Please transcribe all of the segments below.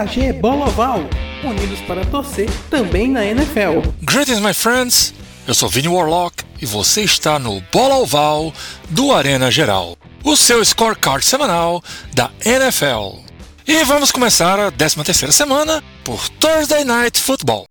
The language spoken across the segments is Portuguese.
AG Bola Oval, unidos para torcer também na NFL. Greetings, my friends! Eu sou Vini Warlock e você está no Bola Oval do Arena Geral, o seu scorecard semanal da NFL. E vamos começar a 13ª semana por Thursday Night Football.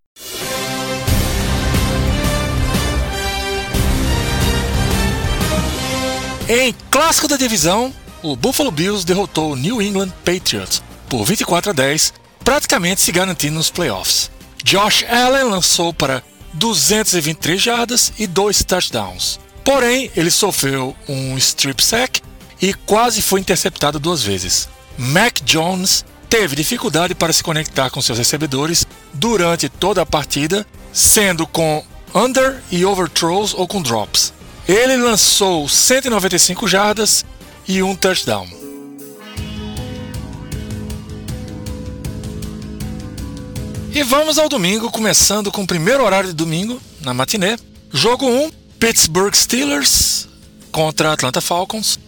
Em clássico da divisão, o Buffalo Bills derrotou o New England Patriots por 24 a 10, praticamente se garantindo nos playoffs. Josh Allen lançou para 223 jardas e dois touchdowns. Porém, ele sofreu um strip sack e quase foi interceptado duas vezes. Mac Jones teve dificuldade para se conectar com seus recebedores durante toda a partida, sendo com under e overthrows ou com drops. Ele lançou 195 jardas e um touchdown. E vamos ao domingo, começando com o primeiro horário de domingo, na matinê. Jogo 1, Pittsburgh Steelers contra Atlanta Falcons.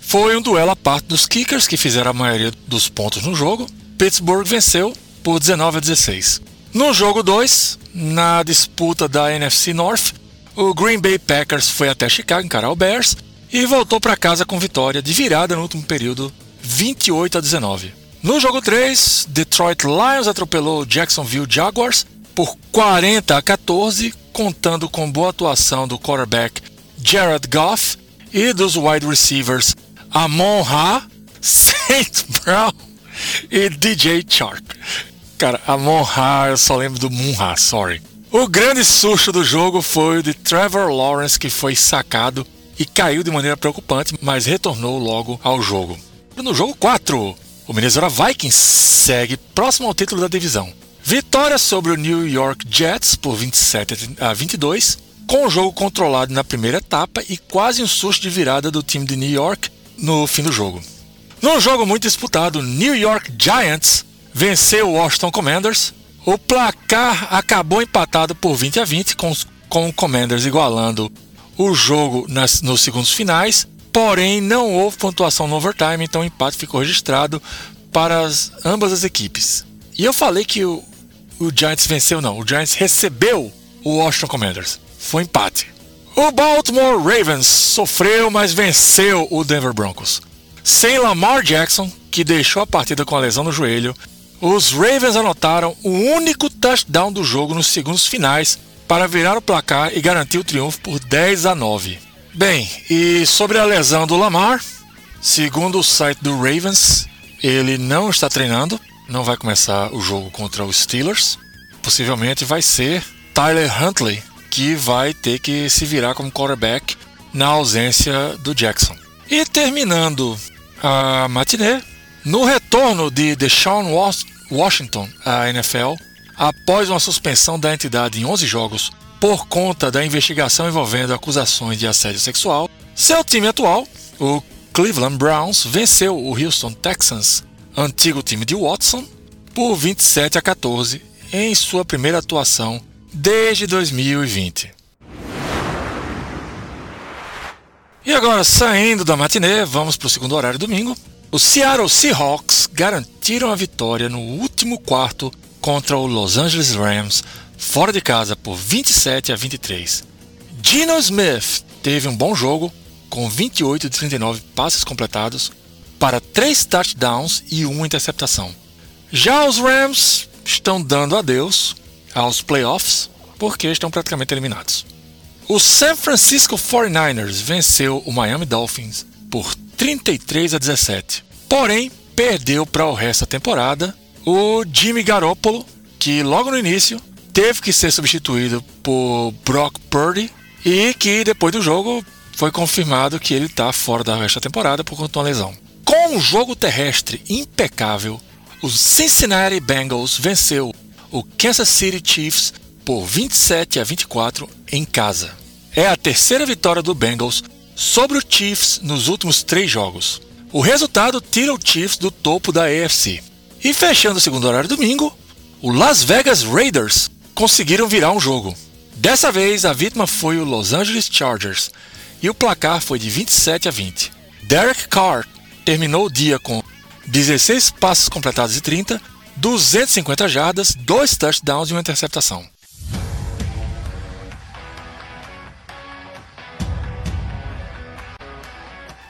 Foi um duelo à parte dos kickers, que fizeram a maioria dos pontos no jogo. Pittsburgh venceu por 19 a 16. No jogo 2, na disputa da NFC North, o Green Bay Packers foi até Chicago encarar o Bears e voltou para casa com vitória de virada no último período, 28 a 19. No jogo 3, Detroit Lions atropelou Jacksonville Jaguars por 40 a 14, contando com boa atuação do quarterback Jared Goff e dos wide receivers Amon Ra, Saint Brown e DJ Chark. Cara, Amon Ra, eu só lembro do Moon Ra, sorry. O grande susto do jogo foi o de Trevor Lawrence, que foi sacado e caiu de maneira preocupante, mas retornou logo ao jogo. No jogo 4, o Minnesota Vikings segue próximo ao título da divisão. Vitória sobre o New York Jets por 27 a 22, com o jogo controlado na primeira etapa e quase um susto de virada do time de New York no fim do jogo. Num jogo muito disputado, New York Giants venceu o Washington Commanders o placar acabou empatado por 20 a 20, com, com o Commanders igualando o jogo nas, nos segundos finais, porém não houve pontuação no overtime, então o empate ficou registrado para as, ambas as equipes. E eu falei que o, o Giants venceu, não, o Giants recebeu o Washington Commanders. Foi empate. O Baltimore Ravens sofreu, mas venceu o Denver Broncos. Sem Lamar Jackson, que deixou a partida com a lesão no joelho, os Ravens anotaram o único touchdown do jogo nos segundos finais para virar o placar e garantir o triunfo por 10 a 9. Bem, e sobre a lesão do Lamar, segundo o site do Ravens, ele não está treinando, não vai começar o jogo contra os Steelers. Possivelmente vai ser Tyler Huntley que vai ter que se virar como quarterback na ausência do Jackson. E terminando a matinê, no retorno de Deshaun Washington à NFL, após uma suspensão da entidade em 11 jogos por conta da investigação envolvendo acusações de assédio sexual, seu time atual, o Cleveland Browns, venceu o Houston Texans, antigo time de Watson, por 27 a 14 em sua primeira atuação desde 2020. E agora, saindo da matinê, vamos para o segundo horário domingo, os Seattle Seahawks garantiram a vitória no último quarto contra o Los Angeles Rams, fora de casa por 27 a 23. Geno Smith teve um bom jogo, com 28 de 39 passes completados, para 3 touchdowns e uma interceptação. Já os Rams estão dando adeus aos playoffs, porque estão praticamente eliminados. O San Francisco 49ers venceu o Miami Dolphins por 33 a 17. Porém, perdeu para o resto da temporada o Jimmy Garoppolo, que logo no início teve que ser substituído por Brock Purdy e que depois do jogo foi confirmado que ele está fora da resto da temporada por conta de uma lesão. Com um jogo terrestre impecável, o Cincinnati Bengals venceu o Kansas City Chiefs por 27 a 24 em casa. É a terceira vitória do Bengals sobre o Chiefs nos últimos três jogos. O resultado tira o Chiefs do topo da AFC. E fechando o segundo horário domingo, o Las Vegas Raiders conseguiram virar um jogo. Dessa vez a vítima foi o Los Angeles Chargers e o placar foi de 27 a 20. Derek Carr terminou o dia com 16 passos completados de 30, 250 jardas, 2 touchdowns e uma interceptação.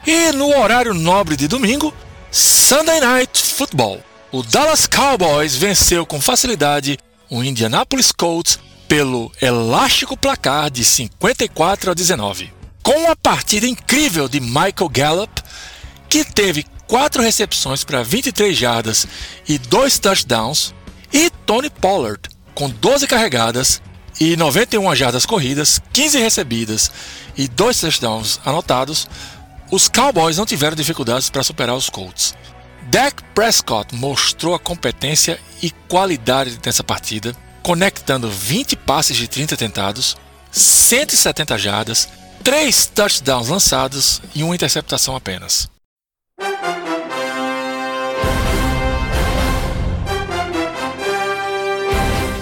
E no horário nobre de domingo, Sunday Night Football. O Dallas Cowboys venceu com facilidade o Indianapolis Colts pelo elástico placar de 54 a 19. Com uma partida incrível de Michael Gallup, que teve 4 recepções para 23 jardas e 2 touchdowns, e Tony Pollard, com 12 carregadas e 91 jardas corridas, 15 recebidas e 2 touchdowns anotados, os Cowboys não tiveram dificuldades para superar os Colts. Dak Prescott mostrou a competência e qualidade nessa partida, conectando 20 passes de 30 tentados, 170 jardas, 3 touchdowns lançados e uma interceptação apenas.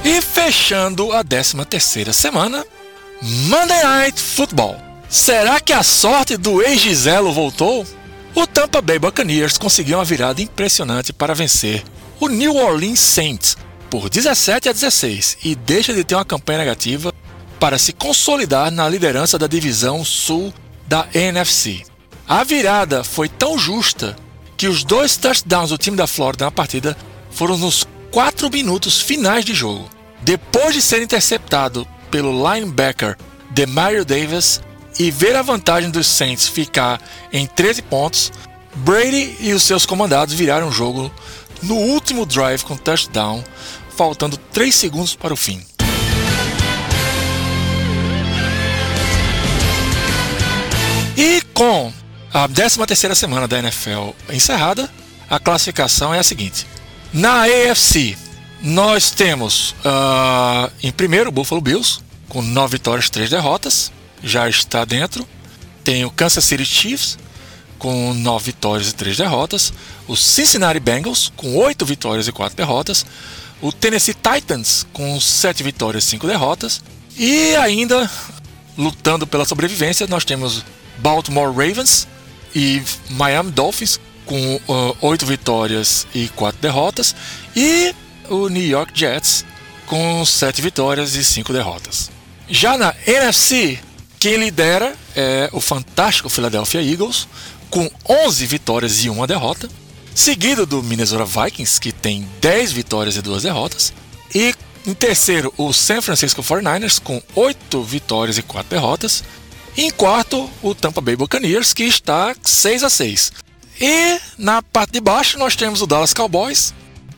E fechando a 13 terceira semana, Monday Night Football. Será que a sorte do ex-Giselo voltou? O Tampa Bay Buccaneers conseguiu uma virada impressionante para vencer o New Orleans Saints por 17 a 16 e deixa de ter uma campanha negativa para se consolidar na liderança da divisão sul da NFC. A virada foi tão justa que os dois touchdowns do time da Flórida na partida foram nos 4 minutos finais de jogo. Depois de ser interceptado pelo linebacker Demario Davis, e ver a vantagem dos Saints ficar em 13 pontos, Brady e os seus comandados viraram o jogo no último drive com touchdown, faltando 3 segundos para o fim. E com a 13ª semana da NFL encerrada, a classificação é a seguinte. Na AFC, nós temos uh, em primeiro o Buffalo Bills, com 9 vitórias e 3 derrotas já está dentro. Tem o Kansas City Chiefs com 9 vitórias e 3 derrotas. O Cincinnati Bengals com 8 vitórias e 4 derrotas. O Tennessee Titans com 7 vitórias e 5 derrotas. E ainda lutando pela sobrevivência, nós temos Baltimore Ravens e Miami Dolphins com uh, 8 vitórias e 4 derrotas. E o New York Jets com 7 vitórias e 5 derrotas. Já na NFC, quem lidera é o fantástico Philadelphia Eagles, com 11 vitórias e uma derrota, seguido do Minnesota Vikings, que tem 10 vitórias e duas derrotas, e em terceiro o San Francisco 49ers, com 8 vitórias e 4 derrotas, e em quarto o Tampa Bay Buccaneers, que está 6 a 6. E na parte de baixo nós temos o Dallas Cowboys,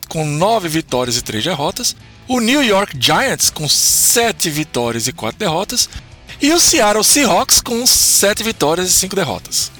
com 9 vitórias e 3 derrotas, o New York Giants, com 7 vitórias e 4 derrotas, e o Seattle Seahawks com 7 vitórias e 5 derrotas.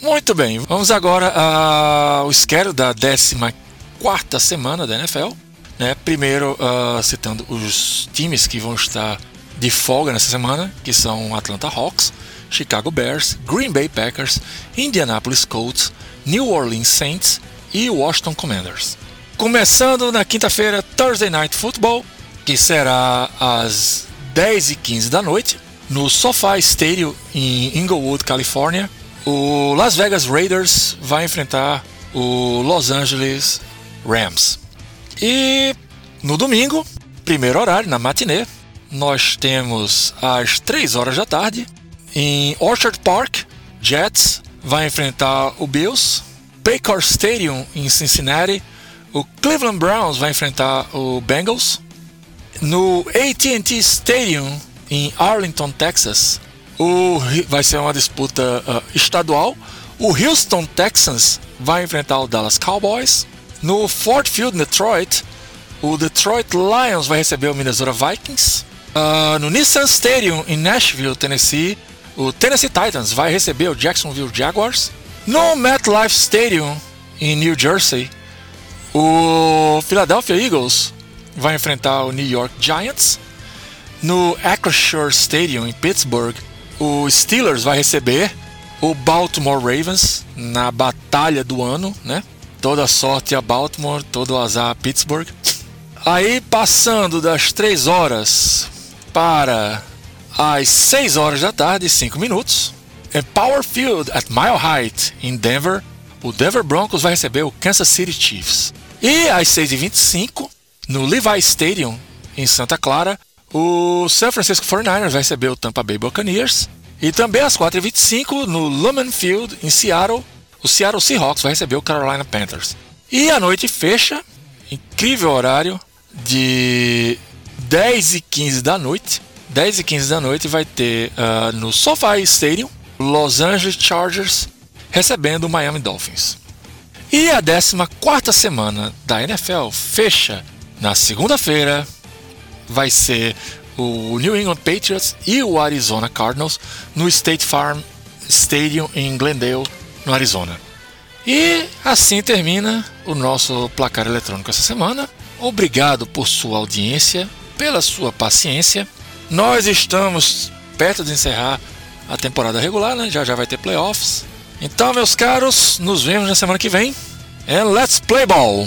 Muito bem, vamos agora ao schedule da 14 semana da NFL. Né? Primeiro, uh, citando os times que vão estar de folga nessa semana, que são Atlanta Hawks, Chicago Bears, Green Bay Packers, Indianapolis Colts, New Orleans Saints e Washington Commanders. Começando na quinta-feira, Thursday Night Football, que será às 10h15 da noite, no SoFi Stadium em Inglewood, Califórnia, o Las Vegas Raiders vai enfrentar o Los Angeles Rams. E no domingo, primeiro horário, na matinê, nós temos às 3 horas da tarde, em Orchard Park, Jets vai enfrentar o Bills. Baker Stadium em Cincinnati, o Cleveland Browns vai enfrentar o Bengals. No AT&T Stadium em Arlington, Texas, o, vai ser uma disputa uh, estadual. O Houston Texans vai enfrentar o Dallas Cowboys. No Ford Field, Detroit, o Detroit Lions vai receber o Minnesota Vikings. Uh, no Nissan Stadium, em Nashville, Tennessee, o Tennessee Titans vai receber o Jacksonville Jaguars. No MetLife Stadium, em New Jersey, o Philadelphia Eagles vai enfrentar o New York Giants. No Acrisure Stadium, em Pittsburgh, o Steelers vai receber o Baltimore Ravens na batalha do ano, né? Toda sorte a Baltimore, todo azar a Pittsburgh. Aí passando das 3 horas para às 6 horas da tarde, 5 minutos, em Power Field at Mile Height, em Denver, o Denver Broncos vai receber o Kansas City Chiefs. E às 6h25, no Levi Stadium, em Santa Clara, o San Francisco 49ers vai receber o Tampa Bay Buccaneers. E também às 4h25, no Lumen Field, em Seattle, o Seattle Seahawks vai receber o Carolina Panthers. E a noite fecha, incrível horário, de 10 e 15 da noite. 10 e 15 da noite vai ter uh, no SoFi Stadium, Los Angeles Chargers recebendo o Miami Dolphins. E a 14 semana da NFL fecha na segunda-feira. Vai ser o New England Patriots e o Arizona Cardinals no State Farm Stadium em Glendale, no Arizona. E assim termina o nosso placar eletrônico essa semana. Obrigado por sua audiência, pela sua paciência. Nós estamos perto de encerrar a temporada regular, né? Já já vai ter playoffs. Então, meus caros, nos vemos na semana que vem. And let's play ball!